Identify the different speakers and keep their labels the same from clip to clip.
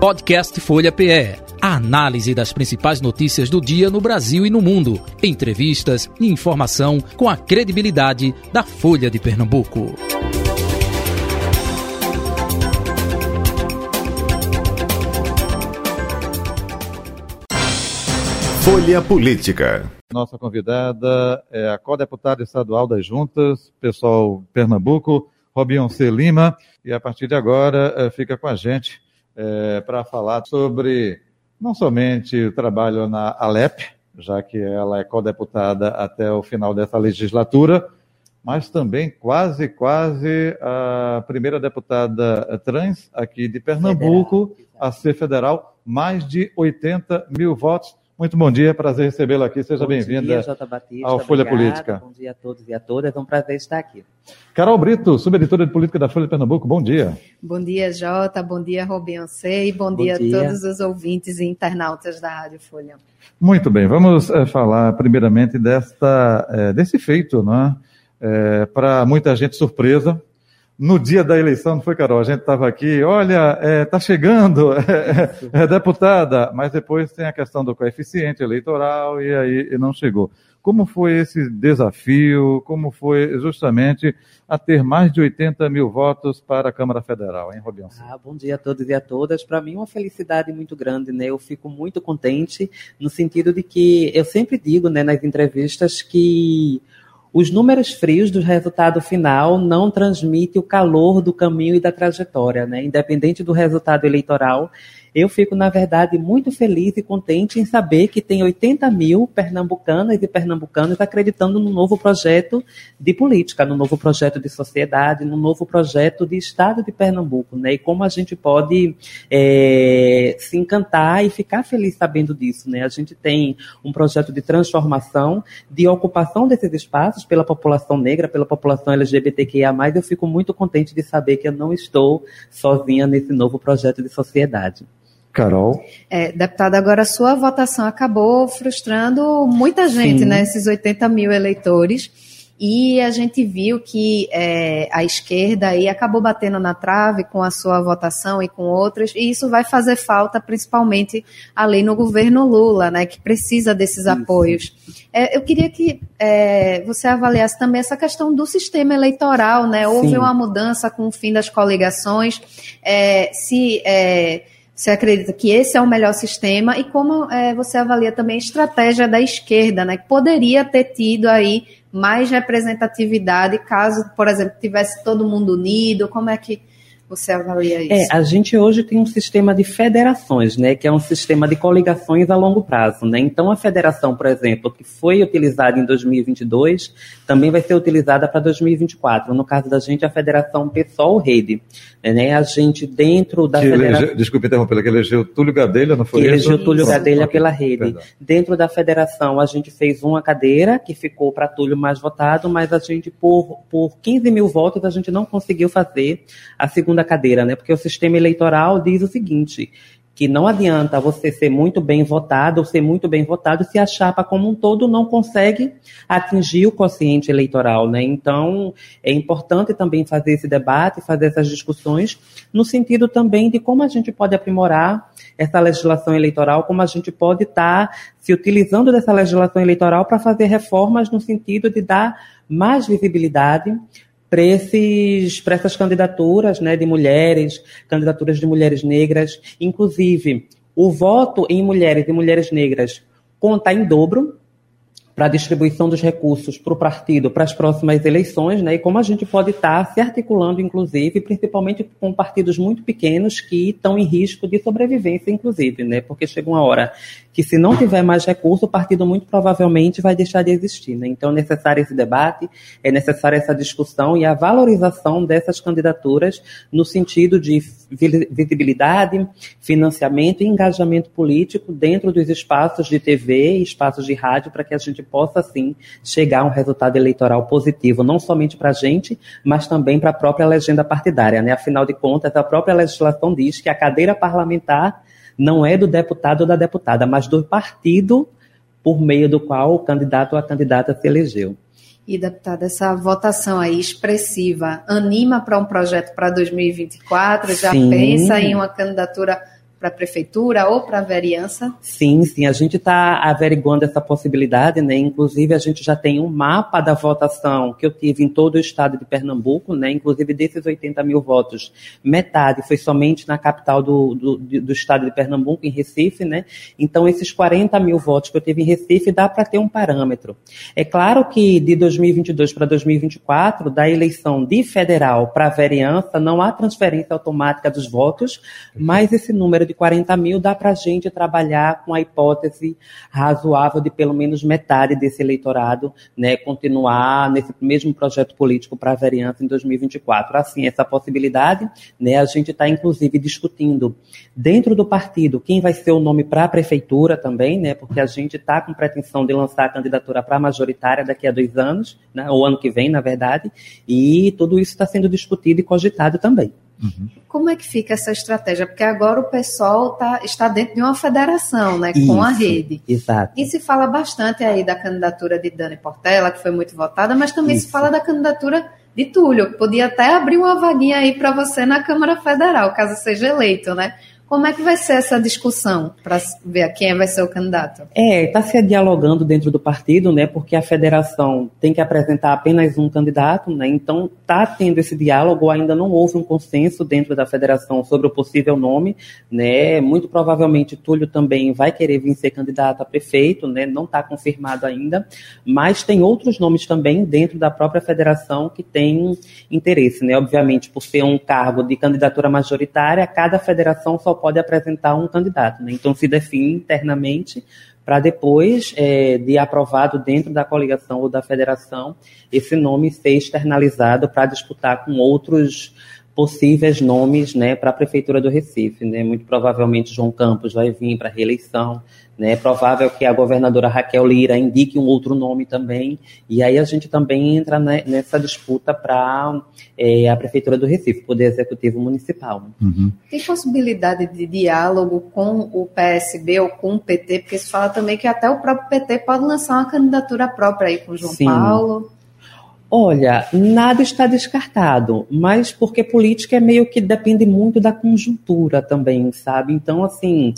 Speaker 1: Podcast Folha PE. A análise das principais notícias do dia no Brasil e no mundo. Entrevistas e informação com a credibilidade da Folha de Pernambuco.
Speaker 2: Folha Política.
Speaker 3: Nossa convidada é a co-deputada estadual das Juntas, pessoal Pernambuco, Robinho C. Lima, e a partir de agora eh, fica com a gente é, para falar sobre não somente o trabalho na Alep, já que ela é co-deputada até o final dessa legislatura, mas também quase, quase a primeira deputada trans aqui de Pernambuco federal. a ser federal, mais de 80 mil votos. Muito bom dia, prazer recebê-la aqui. Seja bem-vinda ao Folha
Speaker 4: obrigada.
Speaker 3: Política.
Speaker 4: Bom dia a todos e a todas, é um prazer estar aqui.
Speaker 3: Carol Brito, subeditora de política da Folha de Pernambuco, bom dia.
Speaker 5: Bom dia, Jota, bom dia, Robinho e bom, bom dia, dia, a todos os ouvintes e internautas da Rádio Folha.
Speaker 3: Muito bem, vamos é, falar primeiramente desta, é, desse feito, né? É, Para muita gente surpresa, no dia da eleição, não foi, Carol? A gente estava aqui, olha, está é, tá chegando, é, é, deputada, mas depois tem a questão do coeficiente eleitoral e aí não chegou. Como foi esse desafio? Como foi justamente a ter mais de 80 mil votos para a Câmara Federal, hein, Robinho?
Speaker 4: Ah, bom dia a todos e a todas. Para mim, uma felicidade muito grande, né? Eu fico muito contente no sentido de que eu sempre digo, né, nas entrevistas que os números frios do resultado final não transmitem o calor do caminho e da trajetória, né? Independente do resultado eleitoral, eu fico, na verdade, muito feliz e contente em saber que tem 80 mil pernambucanas e pernambucanos acreditando no novo projeto de política, no novo projeto de sociedade, no novo projeto de Estado de Pernambuco, né? E como a gente pode é, se encantar e ficar feliz sabendo disso, né? A gente tem um projeto de transformação, de ocupação desses espaços pela população negra, pela população LGBTQIA+, eu fico muito contente de saber que eu não estou sozinha nesse novo projeto de sociedade.
Speaker 3: Carol.
Speaker 5: É, deputada, agora a sua votação acabou frustrando muita gente, Sim. né? Esses 80 mil eleitores. E a gente viu que é, a esquerda aí acabou batendo na trave com a sua votação e com outras, e isso vai fazer falta principalmente ali no governo Lula, né, que precisa desses isso. apoios. É, eu queria que é, você avaliasse também essa questão do sistema eleitoral, né? Houve Sim. uma mudança com o fim das coligações. É, se é, você acredita que esse é o melhor sistema e como é, você avalia também a estratégia da esquerda, né? Que poderia ter tido aí mais representatividade caso, por exemplo, tivesse todo mundo unido? Como é que você avalia isso?
Speaker 4: É, a gente hoje tem um sistema de federações, né, que é um sistema de coligações a longo prazo, né? Então a federação, por exemplo, que foi utilizada em 2022, também vai ser utilizada para 2024. No caso da gente, a federação PSOL Rede, né? A gente dentro da
Speaker 3: que federação... Elege... Desculpe interromper, que elegeu Túlio Gadelha, não foi
Speaker 4: que isso? elegeu Túlio Gadelha pela Rede. Perdão. Dentro da federação, a gente fez uma cadeira que ficou para Túlio mais votado, mas a gente por por 15 mil votos a gente não conseguiu fazer a segunda segunda cadeira, né? Porque o sistema eleitoral diz o seguinte: que não adianta você ser muito bem votado ou ser muito bem votado se a chapa como um todo não consegue atingir o quociente eleitoral, né? Então, é importante também fazer esse debate, fazer essas discussões, no sentido também de como a gente pode aprimorar essa legislação eleitoral, como a gente pode estar tá se utilizando dessa legislação eleitoral para fazer reformas no sentido de dar mais visibilidade para essas candidaturas né, de mulheres, candidaturas de mulheres negras. Inclusive, o voto em mulheres e mulheres negras conta em dobro para a distribuição dos recursos para o partido para as próximas eleições, né? E como a gente pode estar tá se articulando, inclusive, principalmente com partidos muito pequenos que estão em risco de sobrevivência, inclusive, né? Porque chega uma hora que se não tiver mais recurso, o partido muito provavelmente vai deixar de existir. Né? Então é necessário esse debate, é necessária essa discussão e a valorização dessas candidaturas no sentido de visibilidade, financiamento e engajamento político dentro dos espaços de TV e espaços de rádio para que a gente possa, sim, chegar a um resultado eleitoral positivo, não somente para a gente, mas também para a própria legenda partidária. Né? Afinal de contas, a própria legislação diz que a cadeira parlamentar não é do deputado ou da deputada, mas do partido por meio do qual o candidato ou a candidata se elegeu.
Speaker 5: E, deputada, essa votação aí expressiva anima para um projeto para 2024? Já Sim. pensa em uma candidatura a prefeitura ou para a vereança?
Speaker 4: Sim, sim, a gente está averiguando essa possibilidade, né? Inclusive, a gente já tem um mapa da votação que eu tive em todo o estado de Pernambuco, né? Inclusive, desses 80 mil votos, metade foi somente na capital do, do, do estado de Pernambuco, em Recife, né? Então, esses 40 mil votos que eu tive em Recife dá para ter um parâmetro. É claro que de 2022 para 2024, da eleição de federal para vereança, não há transferência automática dos votos, mas esse número de 40 mil dá para a gente trabalhar com a hipótese razoável de pelo menos metade desse eleitorado né, continuar nesse mesmo projeto político para a vereança em 2024. Assim, essa possibilidade, né, a gente está inclusive discutindo dentro do partido quem vai ser o nome para a prefeitura também, né, porque a gente está com pretensão de lançar a candidatura para a majoritária daqui a dois anos, né, ou ano que vem, na verdade, e tudo isso está sendo discutido e cogitado também.
Speaker 5: Uhum. Como é que fica essa estratégia? Porque agora o pessoal tá, está dentro de uma federação, né,
Speaker 4: Isso,
Speaker 5: com a rede.
Speaker 4: Exato.
Speaker 5: E se fala bastante aí da candidatura de Dani Portela, que foi muito votada, mas também
Speaker 4: Isso.
Speaker 5: se fala da candidatura de Túlio, que podia até abrir uma vaguinha aí para você na Câmara Federal, caso seja eleito, né? Como é que vai ser essa discussão para ver quem vai ser o candidato?
Speaker 4: É, está se dialogando dentro do partido, né? Porque a federação tem que apresentar apenas um candidato, né? Então está tendo esse diálogo. Ainda não houve um consenso dentro da federação sobre o possível nome, né? Muito provavelmente Túlio também vai querer vir ser candidato a prefeito, né? Não está confirmado ainda, mas tem outros nomes também dentro da própria federação que têm interesse, né? Obviamente, por ser um cargo de candidatura majoritária, cada federação só pode apresentar um candidato, né? Então se define internamente para depois é, de aprovado dentro da coligação ou da federação esse nome ser externalizado para disputar com outros possíveis nomes né, para a Prefeitura do Recife. Né? Muito provavelmente João Campos vai vir para a reeleição. Né? É provável que a governadora Raquel Lira indique um outro nome também. E aí a gente também entra né, nessa disputa para é, a Prefeitura do Recife, Poder Executivo Municipal.
Speaker 3: Uhum.
Speaker 5: Tem possibilidade de diálogo com o PSB ou com o PT? Porque se fala também que até o próprio PT pode lançar uma candidatura própria aí com o João
Speaker 4: Sim.
Speaker 5: Paulo.
Speaker 4: Olha, nada está descartado, mas porque política é meio que depende muito da conjuntura também, sabe? Então, assim,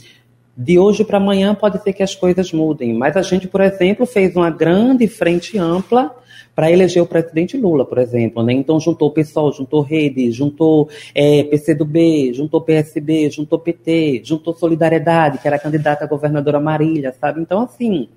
Speaker 4: de hoje para amanhã pode ser que as coisas mudem. Mas a gente, por exemplo, fez uma grande frente ampla para eleger o presidente Lula, por exemplo. Né? Então juntou o PSOL, juntou Rede, juntou é, PCdoB, juntou PSB, juntou PT, juntou Solidariedade, que era candidata a governadora Marília, sabe? Então, assim,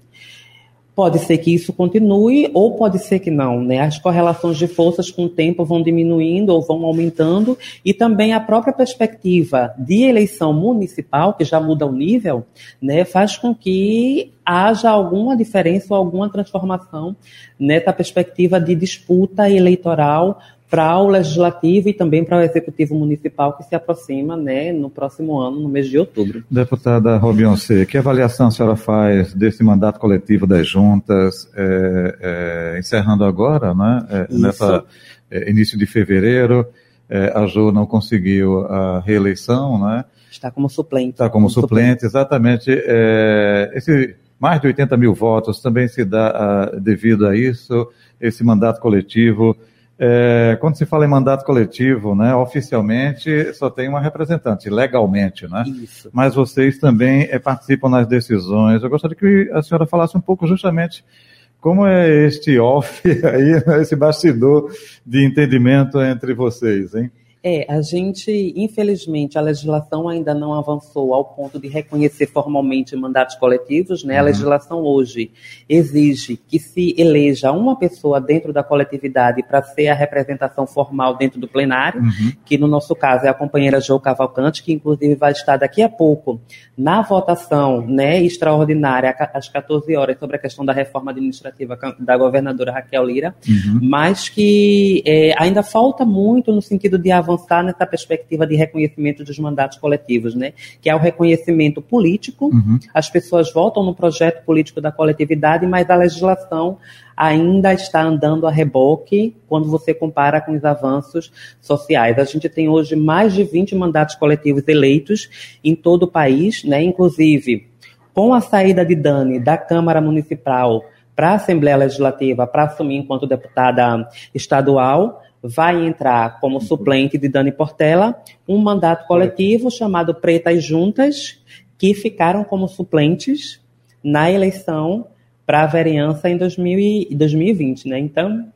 Speaker 4: Pode ser que isso continue ou pode ser que não, né? As correlações de forças com o tempo vão diminuindo ou vão aumentando e também a própria perspectiva de eleição municipal, que já muda o nível, né, faz com que haja alguma diferença ou alguma transformação nessa perspectiva de disputa eleitoral para o legislativo e também para o executivo municipal que se aproxima né, no próximo ano, no mês de outubro.
Speaker 3: Deputada Robionce, que avaliação a senhora faz desse mandato coletivo das juntas, é, é, encerrando agora, né, é, nessa início de fevereiro, a Jo não conseguiu a reeleição, né?
Speaker 4: Está como suplente.
Speaker 3: Está como, como suplente, suplente, exatamente. esse mais de 80 mil votos também se dá a, devido a isso, esse mandato coletivo. É, quando se fala em mandato coletivo, né, oficialmente só tem uma representante, legalmente, né?
Speaker 4: Isso.
Speaker 3: Mas vocês também é, participam nas decisões. Eu gostaria que a senhora falasse um pouco justamente como é este off aí, né, esse bastidor de entendimento entre vocês, hein?
Speaker 4: É, a gente, infelizmente, a legislação ainda não avançou ao ponto de reconhecer formalmente mandatos coletivos, né? A
Speaker 3: Uhum.
Speaker 4: legislação hoje exige que se eleja uma pessoa dentro da coletividade para ser a representação formal dentro do plenário,
Speaker 3: Uhum.
Speaker 4: que no nosso caso é a companheira Jo Cavalcante, que inclusive vai estar daqui a pouco na votação, né, extraordinária às 14 horas sobre a questão da reforma administrativa da governadora Raquel Lira
Speaker 3: Uhum.
Speaker 4: mas que é, ainda falta muito no sentido de avançar nessa perspectiva de reconhecimento dos mandatos coletivos, né? Que é o reconhecimento político.
Speaker 3: Uhum.
Speaker 4: As pessoas votam no projeto político da coletividade, mas a legislação ainda está andando a reboque quando você compara com os avanços sociais. A gente tem hoje mais de 20 mandatos coletivos eleitos em todo o país, né? Inclusive com a saída de Dani da Câmara Municipal para a Assembleia Legislativa para assumir enquanto deputada estadual, vai entrar como suplente de Dani Portela um mandato coletivo chamado Pretas Juntas, que ficaram como suplentes na eleição para a vereança em 2020, né? Então,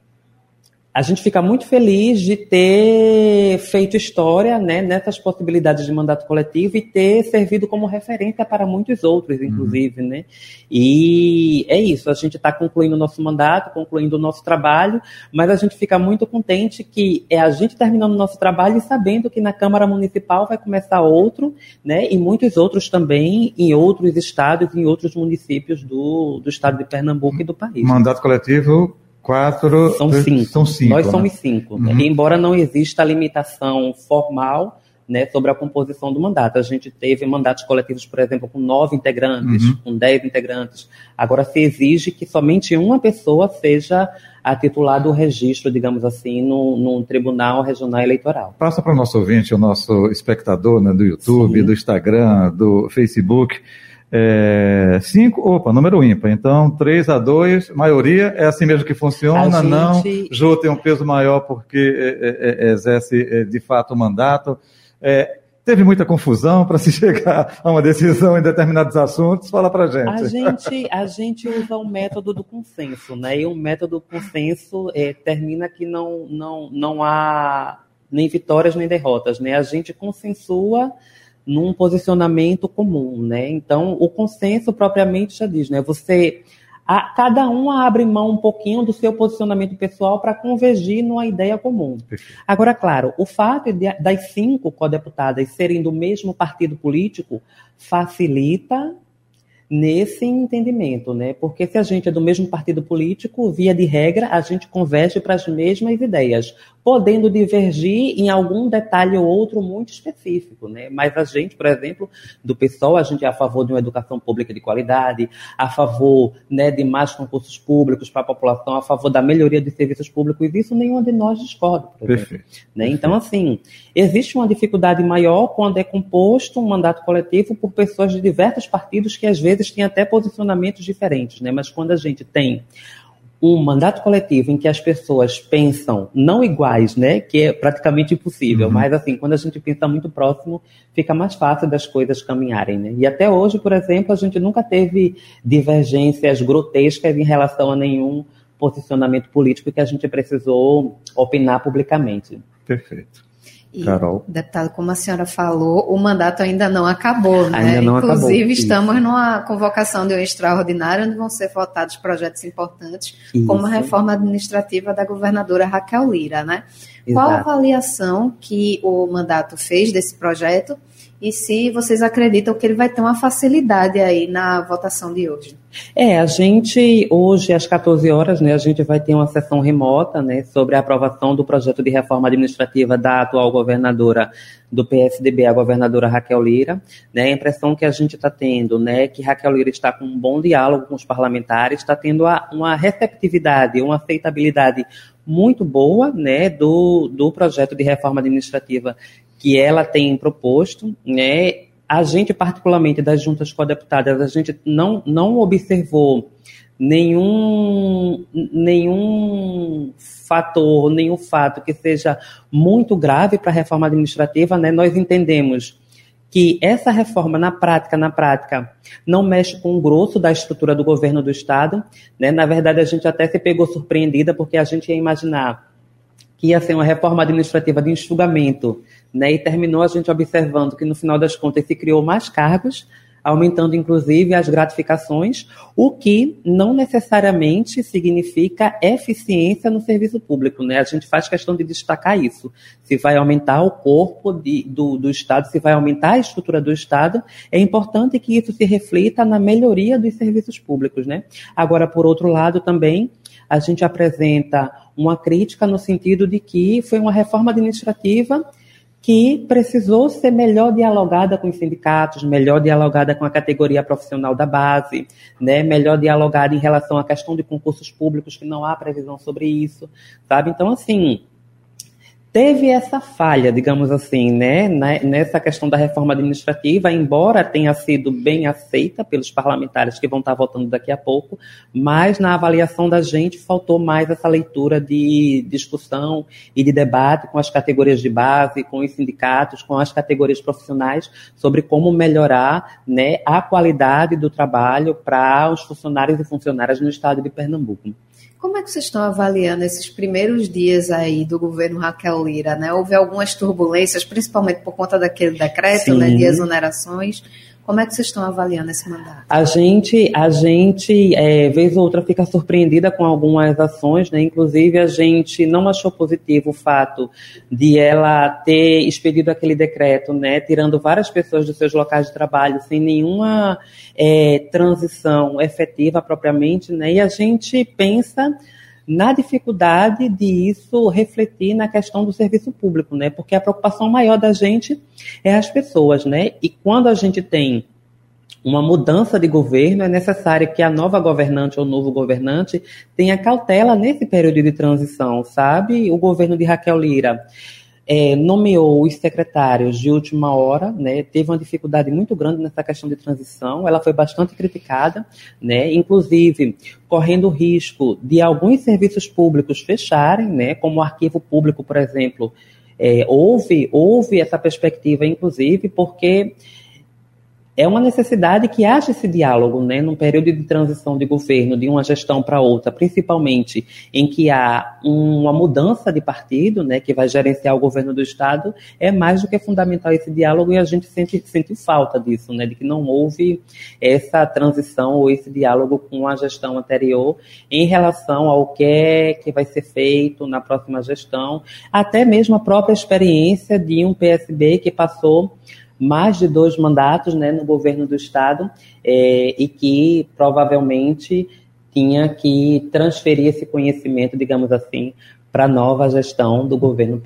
Speaker 4: a gente fica muito feliz de ter feito história né, nessas possibilidades de mandato coletivo e ter servido como referência para muitos outros, inclusive. Uhum. Né? E é isso, a gente está concluindo o nosso mandato, concluindo o nosso trabalho, mas a gente fica muito contente que é a gente terminando o nosso trabalho e sabendo que na Câmara Municipal vai começar outro, né, e muitos outros também em outros estados, em outros municípios do, do estado de Pernambuco e do país.
Speaker 3: Mandato coletivo Quatro.
Speaker 4: São cinco. São cinco Nós né? somos cinco. Uhum. Embora não exista limitação formal né, sobre a composição do mandato. A gente teve mandatos coletivos, por exemplo, com nove integrantes, uhum. com dez integrantes. Agora se exige que somente uma pessoa seja a titular do registro, digamos assim, no, no Tribunal Regional Eleitoral.
Speaker 3: Passa para o nosso ouvinte, o nosso espectador né, do YouTube, Sim. do Instagram, do Facebook. É, cinco, opa, número ímpar. Então, 3 a 2, maioria é assim mesmo que funciona, gente... não. Jô tem um peso maior porque é, é, é exerce é, de fato o mandato. É, teve muita confusão para se chegar a uma decisão em determinados assuntos. Fala para gente.
Speaker 4: A gente. A gente usa o método do consenso, né? E o método do consenso termina que não, não, não há nem vitórias nem derrotas, né? A gente consensua num posicionamento comum, né? Então, o consenso propriamente já diz, né? Você a, cada um abre mão um pouquinho do seu posicionamento pessoal para convergir numa ideia comum. Agora, claro, o fato de, das cinco co-deputadas serem do mesmo partido político facilita nesse entendimento, né? Porque se a gente é do mesmo partido político, via de regra, a gente converge para as mesmas ideias, podendo divergir em algum detalhe ou outro muito específico, né? Mas a gente, por exemplo, do PSOL, a gente é a favor de uma educação pública de qualidade, a favor, né, de mais concursos públicos para a população, a favor da melhoria dos serviços públicos, isso nenhum de nós discorda, por exemplo. Perfeito. Né? Então, assim, existe uma dificuldade maior quando é composto um mandato coletivo por pessoas de diversos partidos que às vezes têm até posicionamentos diferentes, né? Mas quando a gente tem um mandato coletivo em que as pessoas pensam não iguais, né, que é praticamente impossível, uhum. mas assim, quando a gente pensa muito próximo, fica mais fácil das coisas caminharem, né? E até hoje, por exemplo, a gente nunca teve divergências grotescas em relação a nenhum posicionamento político que a gente precisou opinar publicamente.
Speaker 3: Perfeito.
Speaker 5: E, Carol. deputado, como a senhora falou, o mandato ainda não acabou, né?
Speaker 4: Ainda não
Speaker 5: Inclusive,
Speaker 4: acabou,
Speaker 5: estamos isso. numa convocação de um extraordinário onde vão ser votados projetos importantes, isso. como a reforma administrativa da governadora Raquel Lira, né? Exato. Qual a avaliação que o mandato fez desse projeto e se vocês acreditam que ele vai ter uma facilidade aí na votação de hoje.
Speaker 4: É, a gente, hoje às 14 horas, né, a gente vai ter uma sessão remota, né, sobre a aprovação do projeto de reforma administrativa da atual governadora do PSDB, a governadora Raquel Lira, né, a impressão que a gente está tendo, né, que Raquel Lira está com um bom diálogo com os parlamentares, está tendo uma receptividade, uma aceitabilidade muito boa, né, do, do projeto de reforma administrativa que ela tem proposto, né? A gente, particularmente das juntas co-deputadas, a gente não, não observou nenhum, nenhum fator, nenhum fato que seja muito grave para a reforma administrativa, né? Nós entendemos que essa reforma na prática, na prática, não mexe com o grosso da estrutura do governo do estado, né? Na verdade, a gente até se pegou surpreendida porque a gente ia imaginar que ia ser uma reforma administrativa de enxugamento né? E terminou a gente observando que, no final das contas, se criou mais cargos, aumentando inclusive as gratificações, o que não necessariamente significa eficiência no serviço público. Né? A gente faz questão de destacar isso. Se vai aumentar o corpo de, do, do Estado, se vai aumentar a estrutura do Estado, é importante que isso se reflita na melhoria dos serviços públicos. Né? Agora, por outro lado, também a gente apresenta uma crítica no sentido de que foi uma reforma administrativa que precisou ser melhor dialogada com os sindicatos, melhor dialogada com a categoria profissional da base, né, melhor dialogada em relação à questão de concursos públicos, que não há previsão sobre isso, sabe? Então, assim, teve essa falha, digamos assim, né, né, nessa questão da reforma administrativa, embora tenha sido bem aceita pelos parlamentares que vão estar votando daqui a pouco, mas na avaliação da gente faltou mais essa leitura de discussão e de debate com as categorias de base, com os sindicatos, com as categorias profissionais sobre como melhorar, né, a qualidade do trabalho para os funcionários e funcionárias no estado de Pernambuco.
Speaker 5: Como é que vocês estão avaliando esses primeiros dias aí do governo Raquel Lira? Né? Houve algumas turbulências, principalmente por conta daquele decreto né, de exonerações. Como é que vocês estão avaliando esse mandato?
Speaker 4: A gente, a gente, é, vez ou outra, fica surpreendida com algumas ações, né? Inclusive, a gente não achou positivo o fato de ela ter expedido aquele decreto, né? Tirando várias pessoas dos seus locais de trabalho sem nenhuma é, transição efetiva propriamente, né? E a gente pensa na dificuldade de isso refletir na questão do serviço público, né? Porque a preocupação maior da gente é as pessoas, né? E quando a gente tem uma mudança de governo, é necessário que a nova governante ou novo governante tenha cautela nesse período de transição, sabe? O governo de Raquel Lira é, nomeou os secretários de última hora, né, teve uma dificuldade muito grande nessa questão de transição, ela foi bastante criticada, né, inclusive correndo o risco de alguns serviços públicos fecharem, né, como o arquivo público, por exemplo, é, houve, houve essa perspectiva, inclusive, porque é uma necessidade que haja esse diálogo, né, num período de transição de governo, de uma gestão para outra, principalmente em que há uma mudança de partido, né, que vai gerenciar o governo do Estado, é mais do que fundamental esse diálogo e a gente sente, sente falta disso, né, de que não houve essa transição ou esse diálogo com a gestão anterior em relação ao que é que vai ser feito na próxima gestão, até mesmo a própria experiência de um PSB que passou mais de dois mandatos né, no governo do Estado é, e que provavelmente tinha que transferir esse conhecimento, digamos assim, para a nova gestão do governo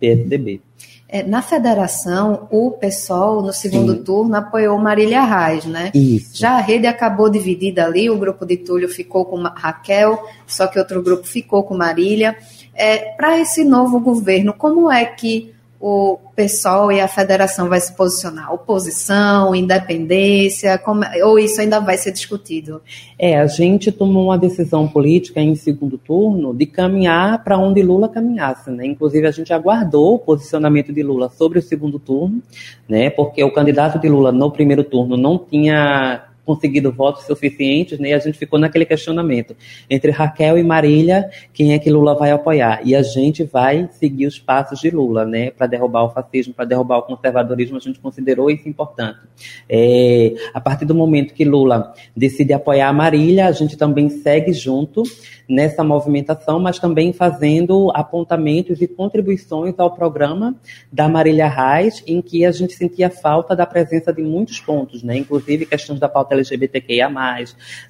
Speaker 4: PSDB.
Speaker 5: É, na federação, o PSOL, no segundo Sim. turno, apoiou Marília Reis, né?
Speaker 4: Isso.
Speaker 5: Já a rede acabou dividida ali, o grupo de Túlio ficou com Raquel, só que outro grupo ficou com Marília. É, para esse novo governo, como é que o PSOL e a federação vai se posicionar? Oposição, independência, como, ou isso ainda vai ser discutido?
Speaker 4: É, a gente tomou uma decisão política em segundo turno de caminhar para onde Lula caminhasse, né? Inclusive a gente aguardou o posicionamento de Lula sobre o segundo turno, né? Porque o candidato de Lula no primeiro turno não tinha conseguido votos suficientes, né? E a gente ficou naquele questionamento entre Raquel e Marília, quem é que Lula vai apoiar? E a gente vai seguir os passos de Lula, né? Para derrubar o fascismo, para derrubar o conservadorismo, a gente considerou isso importante. É, a partir do momento que Lula decide apoiar a Marília, a gente também segue junto nessa movimentação, mas também fazendo apontamentos e contribuições ao programa da Marília Reis, em que a gente sentia falta da presença de muitos pontos, né? Inclusive questões da pauta LGBTQIA+,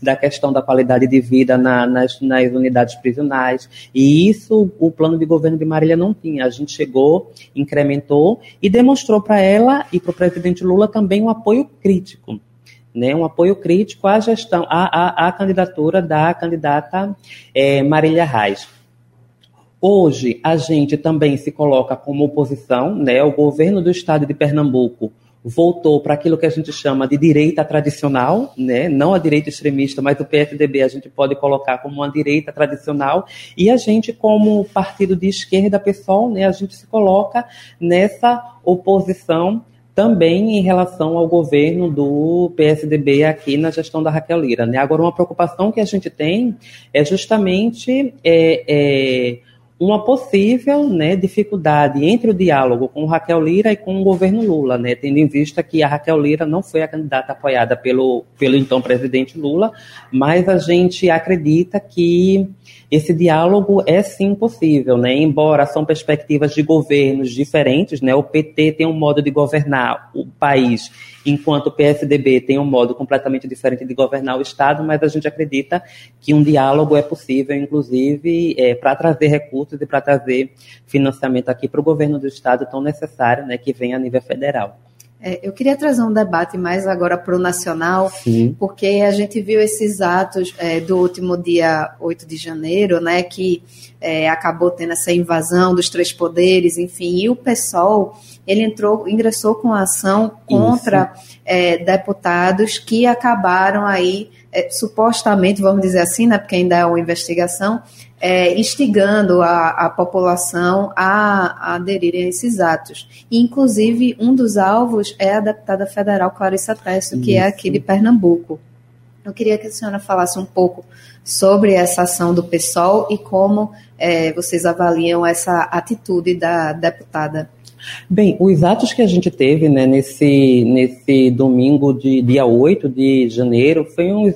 Speaker 4: da questão da qualidade de vida na, nas, nas unidades prisionais. E isso o plano de governo de Marília não tinha. A gente chegou, incrementou e demonstrou para ela e para o presidente Lula também um apoio crítico. Né, um apoio crítico à gestão, à, à, à candidatura da candidata é, Marília Reis. Hoje, a gente também se coloca como oposição, né? O governo do estado de Pernambuco voltou para aquilo que a gente chama de direita tradicional, né? não a direita extremista, mas o PSDB a gente pode colocar como uma direita tradicional, e a gente, como partido de esquerda pessoal, né, a gente se coloca nessa oposição também em relação ao governo do PSDB aqui na gestão da Raquel Lira. Né? Agora, uma preocupação que a gente tem é justamente é, é, uma possível né, dificuldade entre o diálogo com Raquel Lira e com o governo Lula, né, tendo em vista que a Raquel Lira não foi a candidata apoiada pelo, pelo então presidente Lula, mas a gente acredita que esse diálogo é sim possível, né? Embora são perspectivas de governos diferentes, né? O PT tem um modo de governar o país, enquanto o PSDB tem um modo completamente diferente de governar o Estado, mas a gente acredita que um diálogo é possível, inclusive, é, para trazer recursos e para trazer financiamento aqui para o governo do Estado tão necessário, né? Que vem a nível federal.
Speaker 5: É, eu queria trazer um debate mais agora para o nacional, Sim. porque a gente viu esses atos é, do último dia 8 de janeiro, né, que é, acabou tendo essa invasão dos três poderes, enfim, e o PSOL ele entrou, ingressou com ação contra é, deputados que acabaram aí é, supostamente, vamos dizer assim, né, porque ainda é uma investigação, é, instigando a, a população a, a aderirem a esses atos. E, inclusive, um dos alvos é a deputada federal Clarissa Tessio, que é aqui de Pernambuco. Eu queria que a senhora falasse um pouco sobre essa ação do PSOL e como é, vocês avaliam essa atitude da deputada
Speaker 4: Bem, os atos que a gente teve né, nesse, nesse domingo de dia 8 de janeiro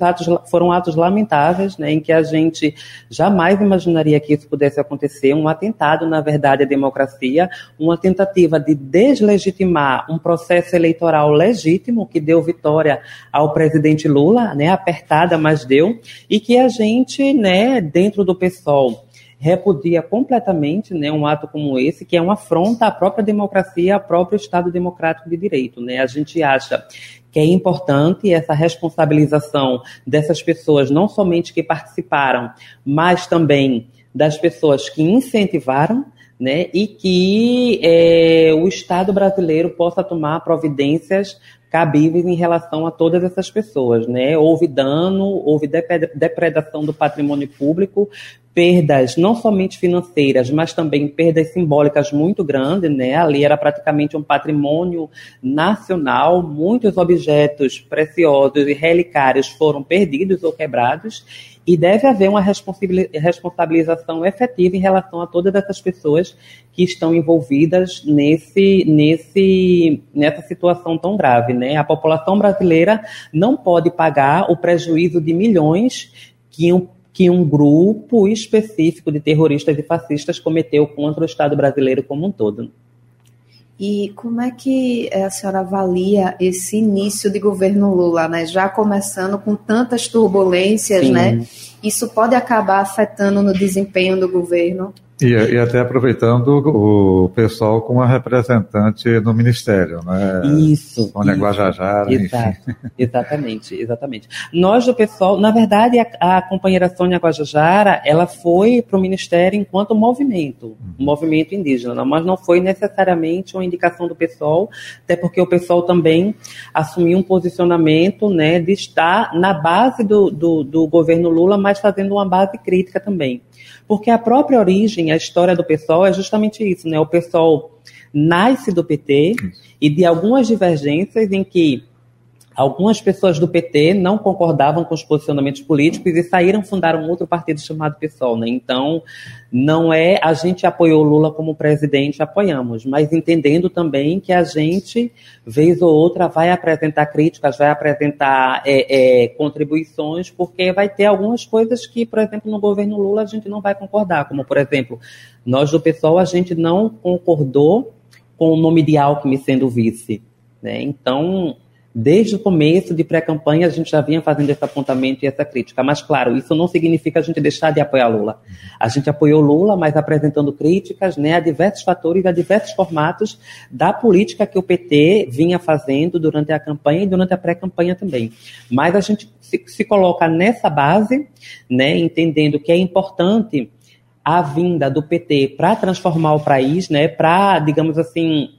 Speaker 4: atos, foram atos lamentáveis, né, em que a gente jamais imaginaria que isso pudesse acontecer, um atentado, na verdade, à democracia, uma tentativa de deslegitimar um processo eleitoral legítimo que deu vitória ao presidente Lula, né, apertada, mas deu, e que a gente, né, dentro do PSOL, repudia completamente né, um ato como esse, que é uma afronta à própria democracia, ao próprio Estado democrático de direito. Né? A gente acha que é importante essa responsabilização dessas pessoas, não somente que participaram, mas também das pessoas que incentivaram, né, e que é, o Estado brasileiro possa tomar providências cabíveis em relação a todas essas pessoas, né? Houve dano, houve depredação do patrimônio público, perdas não somente financeiras, mas também perdas simbólicas muito grandes, né? Ali era praticamente um patrimônio nacional, muitos objetos preciosos e relicários foram perdidos ou quebrados, e deve haver uma responsabilização efetiva em relação a todas essas pessoas que estão envolvidas nesse, nesse, nessa situação tão grave, né? A população brasileira não pode pagar o prejuízo de milhões que um que um grupo específico de terroristas e fascistas cometeu contra o Estado brasileiro como um todo.
Speaker 5: E como é que a senhora avalia esse início de governo Lula, né? Já começando com tantas turbulências, Sim. né? Isso pode acabar afetando no desempenho do governo?
Speaker 3: E, e, até aproveitando o pessoal com a representante no Ministério, né?
Speaker 4: Isso.
Speaker 3: Sônia isso. Guajajara.
Speaker 4: Exato, exatamente, exatamente. Nós do pessoal, na verdade, a, a companheira Sônia Guajajara, ela foi para o Ministério enquanto movimento, uhum. um movimento indígena, mas não foi necessariamente uma indicação do pessoal, até porque o pessoal também assumiu um posicionamento, né, de estar na base do, do, do governo Lula, mas fazendo uma base crítica também. Porque a própria origem, a história do PSOL é justamente isso, né? O PSOL nasce do PT e de algumas divergências em que Algumas pessoas do PT não concordavam com os posicionamentos políticos e saíram, fundaram outro partido chamado PSOL. Né? Então, não é a gente apoiou Lula como presidente, apoiamos, mas entendendo também que a gente, vez ou outra, vai apresentar críticas, vai apresentar é, é, contribuições, porque vai ter algumas coisas que, por exemplo, no governo Lula a gente não vai concordar, como, por exemplo, nós do PSOL a gente não concordou com o nome de Alckmin sendo vice. Né? Então, Desde o começo de pré-campanha, a gente já vinha fazendo esse apontamento e essa crítica. Mas, claro, isso não significa a gente deixar de apoiar Lula. A gente apoiou Lula, mas apresentando críticas né, a diversos fatores, a diversos formatos da política que o PT vinha fazendo durante a campanha e durante a pré-campanha também. Mas a gente se, se coloca nessa base, né, entendendo que é importante a vinda do PT para transformar o país, né, para, digamos assim,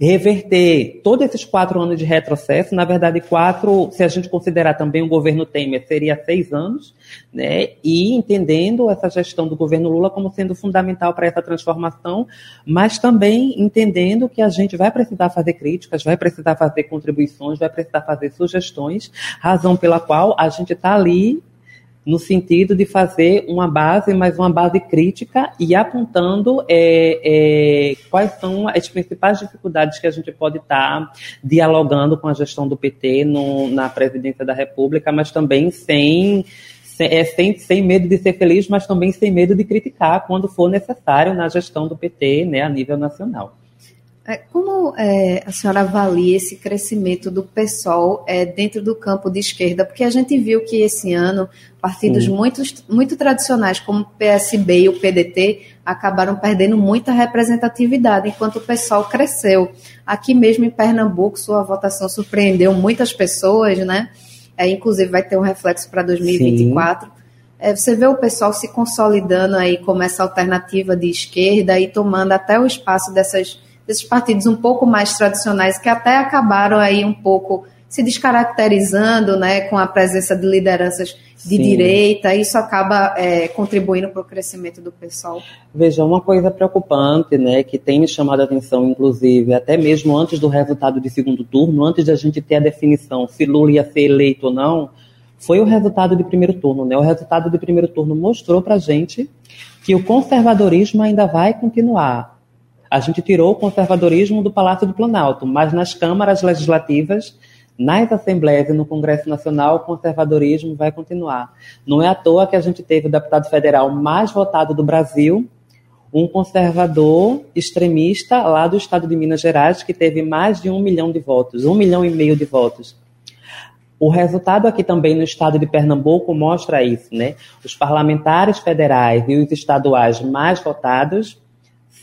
Speaker 4: reverter todos esses quatro anos de retrocesso, na verdade, quatro, se a gente considerar também o governo Temer, seria seis anos, né? E entendendo essa gestão do governo Lula como sendo fundamental para essa transformação, mas também entendendo que a gente vai precisar fazer críticas, vai precisar fazer contribuições, vai precisar fazer sugestões, razão pela qual a gente está ali no sentido de fazer uma base, mas uma base crítica e apontando é, é, quais são as principais dificuldades que a gente pode estar tá dialogando com a gestão do PT no, na presidência da República, mas também sem, é, sem, sem medo de ser feliz, mas também sem medo de criticar quando for necessário na gestão do PT né, a nível nacional.
Speaker 5: É, como é, a senhora avalia esse crescimento do PSOL é, dentro do campo de esquerda? Porque a gente viu que esse ano partidos muito, muito tradicionais, como o PSB e o PDT, acabaram perdendo muita representatividade, enquanto o PSOL cresceu. Aqui mesmo em Pernambuco, sua votação surpreendeu muitas pessoas, né? É, inclusive vai ter um reflexo para 2024. É, você vê o pessoal se consolidando aí como essa alternativa de esquerda e tomando até o espaço dessas desses partidos um pouco mais tradicionais que até acabaram aí um pouco se descaracterizando, né, com a presença de lideranças de Sim. direita, isso acaba é, contribuindo para o crescimento do pessoal.
Speaker 4: Veja, uma coisa preocupante, né, que tem me chamado a atenção, inclusive, até mesmo antes do resultado de segundo turno, antes de a gente ter a definição se Lula ia ser eleito ou não, foi o resultado de primeiro turno, né? O resultado de primeiro turno mostrou para a gente que o conservadorismo ainda vai continuar. A gente tirou o conservadorismo do Palácio do Planalto, mas nas câmaras legislativas, nas assembleias e no Congresso Nacional, o conservadorismo vai continuar. Não é à toa que a gente teve o deputado federal mais votado do Brasil, um conservador extremista lá do estado de Minas Gerais, que teve mais de um milhão de votos, um milhão e meio de votos. O resultado aqui também no estado de Pernambuco mostra isso, né? Os parlamentares federais e os estaduais mais votados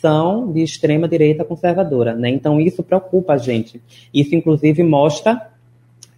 Speaker 4: são de extrema direita conservadora, né? Então isso preocupa a gente. Isso inclusive mostra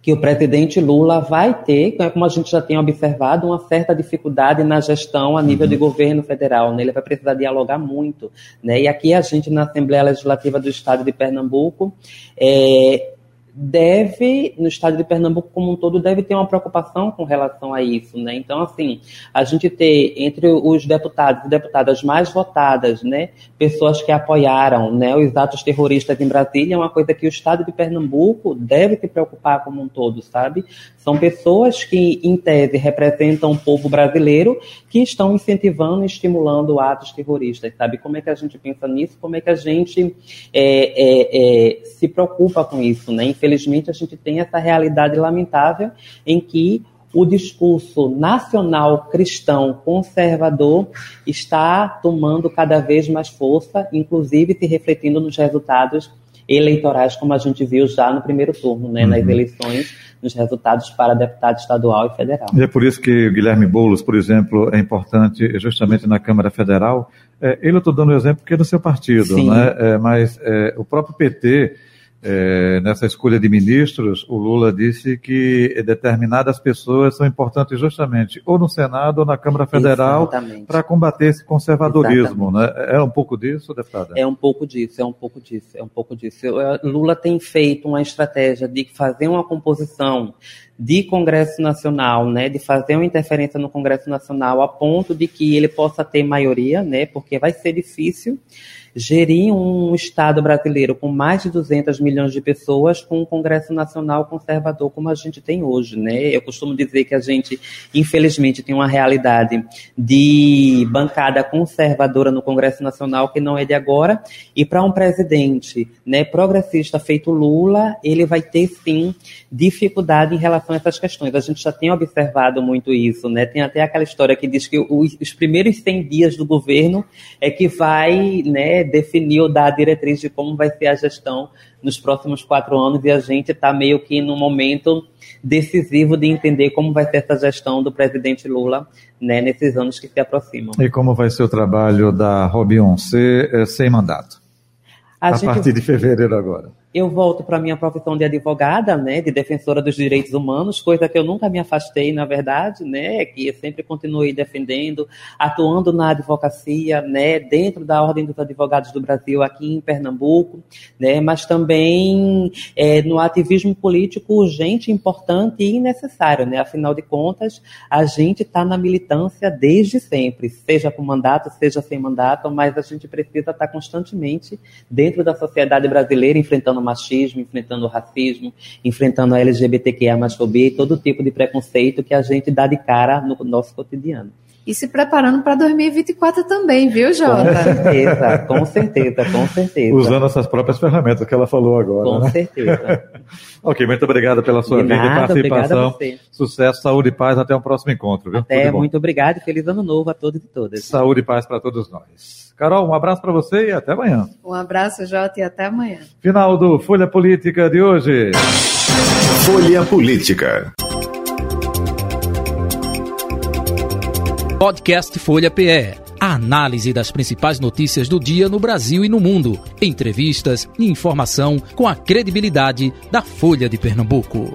Speaker 4: que o presidente Lula vai ter, como a gente já tem observado, uma certa dificuldade na gestão a nível uhum. de governo federal. Né? Ele vai precisar dialogar muito. Né? E aqui a gente, na Assembleia Legislativa do Estado de Pernambuco, é, deve, no estado de Pernambuco como um todo, deve ter uma preocupação com relação a isso, né? Então, assim, a gente ter entre os deputados e deputadas mais votadas, né, pessoas que apoiaram, né, os atos terroristas em Brasília é uma coisa que o estado de Pernambuco deve se preocupar como um todo, sabe? São pessoas que, em tese, representam o povo brasileiro que estão incentivando e estimulando atos terroristas, sabe? Como é que a gente pensa nisso? Como é que a gente é, é, é, se preocupa com isso, né? Infelizmente, a gente tem essa realidade lamentável em que o discurso nacional cristão conservador está tomando cada vez mais força, inclusive se refletindo nos resultados eleitorais, como a gente viu já no primeiro turno, né, uhum. nas eleições, nos resultados para deputado estadual e federal.
Speaker 3: E é por isso que o Guilherme Boulos, por exemplo, é importante justamente na Câmara Federal. É, ele eu estou dando o um exemplo porque é do seu partido, né? É, mas é, o próprio PT é, nessa escolha de ministros, o Lula disse que determinadas pessoas são importantes justamente ou no Senado ou na Câmara Federal para combater esse conservadorismo. Né? É um pouco disso, deputada?
Speaker 4: É um pouco disso, é um pouco disso, é um pouco disso. Lula tem feito uma estratégia de fazer uma composição de Congresso Nacional, né, de fazer uma interferência no Congresso Nacional a ponto de que ele possa ter maioria, né, porque vai ser difícil gerir um Estado brasileiro com mais de 200 milhões de pessoas com um Congresso Nacional conservador como a gente tem hoje, né? Eu costumo dizer que a gente, infelizmente, tem uma realidade de bancada conservadora no Congresso Nacional que não é de agora, e para um presidente, né, progressista feito Lula, ele vai ter sim dificuldade em relação a essas questões. A gente já tem observado muito isso, né? Tem até aquela história que diz que os, os primeiros 100 dias do governo é que vai, né, definir ou dar a diretriz de como vai ser a gestão nos próximos quatro anos e a gente está meio que no momento decisivo de entender como vai ser essa gestão do presidente Lula né, nesses anos que se aproximam.
Speaker 3: E como vai ser o trabalho da Robion C eh, sem mandato? A, a gente... partir de fevereiro agora
Speaker 4: eu volto para minha profissão de advogada, né, de defensora dos direitos humanos, coisa que eu nunca me afastei, na verdade, né, que eu sempre continuei defendendo, atuando na advocacia, né, dentro da Ordem dos Advogados do Brasil aqui em Pernambuco, né, mas também é, no ativismo político urgente, importante e necessário, né, afinal de contas, a gente está na militância desde sempre, seja com mandato, seja sem mandato, mas a gente precisa estar tá constantemente dentro da sociedade brasileira enfrentando machismo, enfrentando o racismo, enfrentando a LGBTQIA, e todo tipo de preconceito que a gente dá de cara no nosso cotidiano.
Speaker 5: e se preparando para 2024 também, viu, Jota?
Speaker 4: Com certeza, com certeza, com certeza.
Speaker 3: Usando essas próprias ferramentas que ela falou agora.
Speaker 4: Com
Speaker 3: né?
Speaker 4: certeza.
Speaker 3: ok, muito obrigado pela sua
Speaker 4: De
Speaker 3: vida
Speaker 4: nada,
Speaker 3: e participação. Sucesso, saúde e paz. Até o próximo encontro. Viu?
Speaker 4: Até,
Speaker 3: Tudo bom.
Speaker 4: muito obrigado e feliz ano novo a todos e todas.
Speaker 3: Saúde e paz para todos nós. Carol, um abraço para você e até amanhã.
Speaker 5: Um abraço, Jota, e até amanhã.
Speaker 3: Final do Folha Política de hoje.
Speaker 2: Folha Política.
Speaker 1: Podcast Folha PE. A análise das principais notícias do dia no Brasil e no mundo. Entrevistas e informação com a credibilidade da Folha de Pernambuco.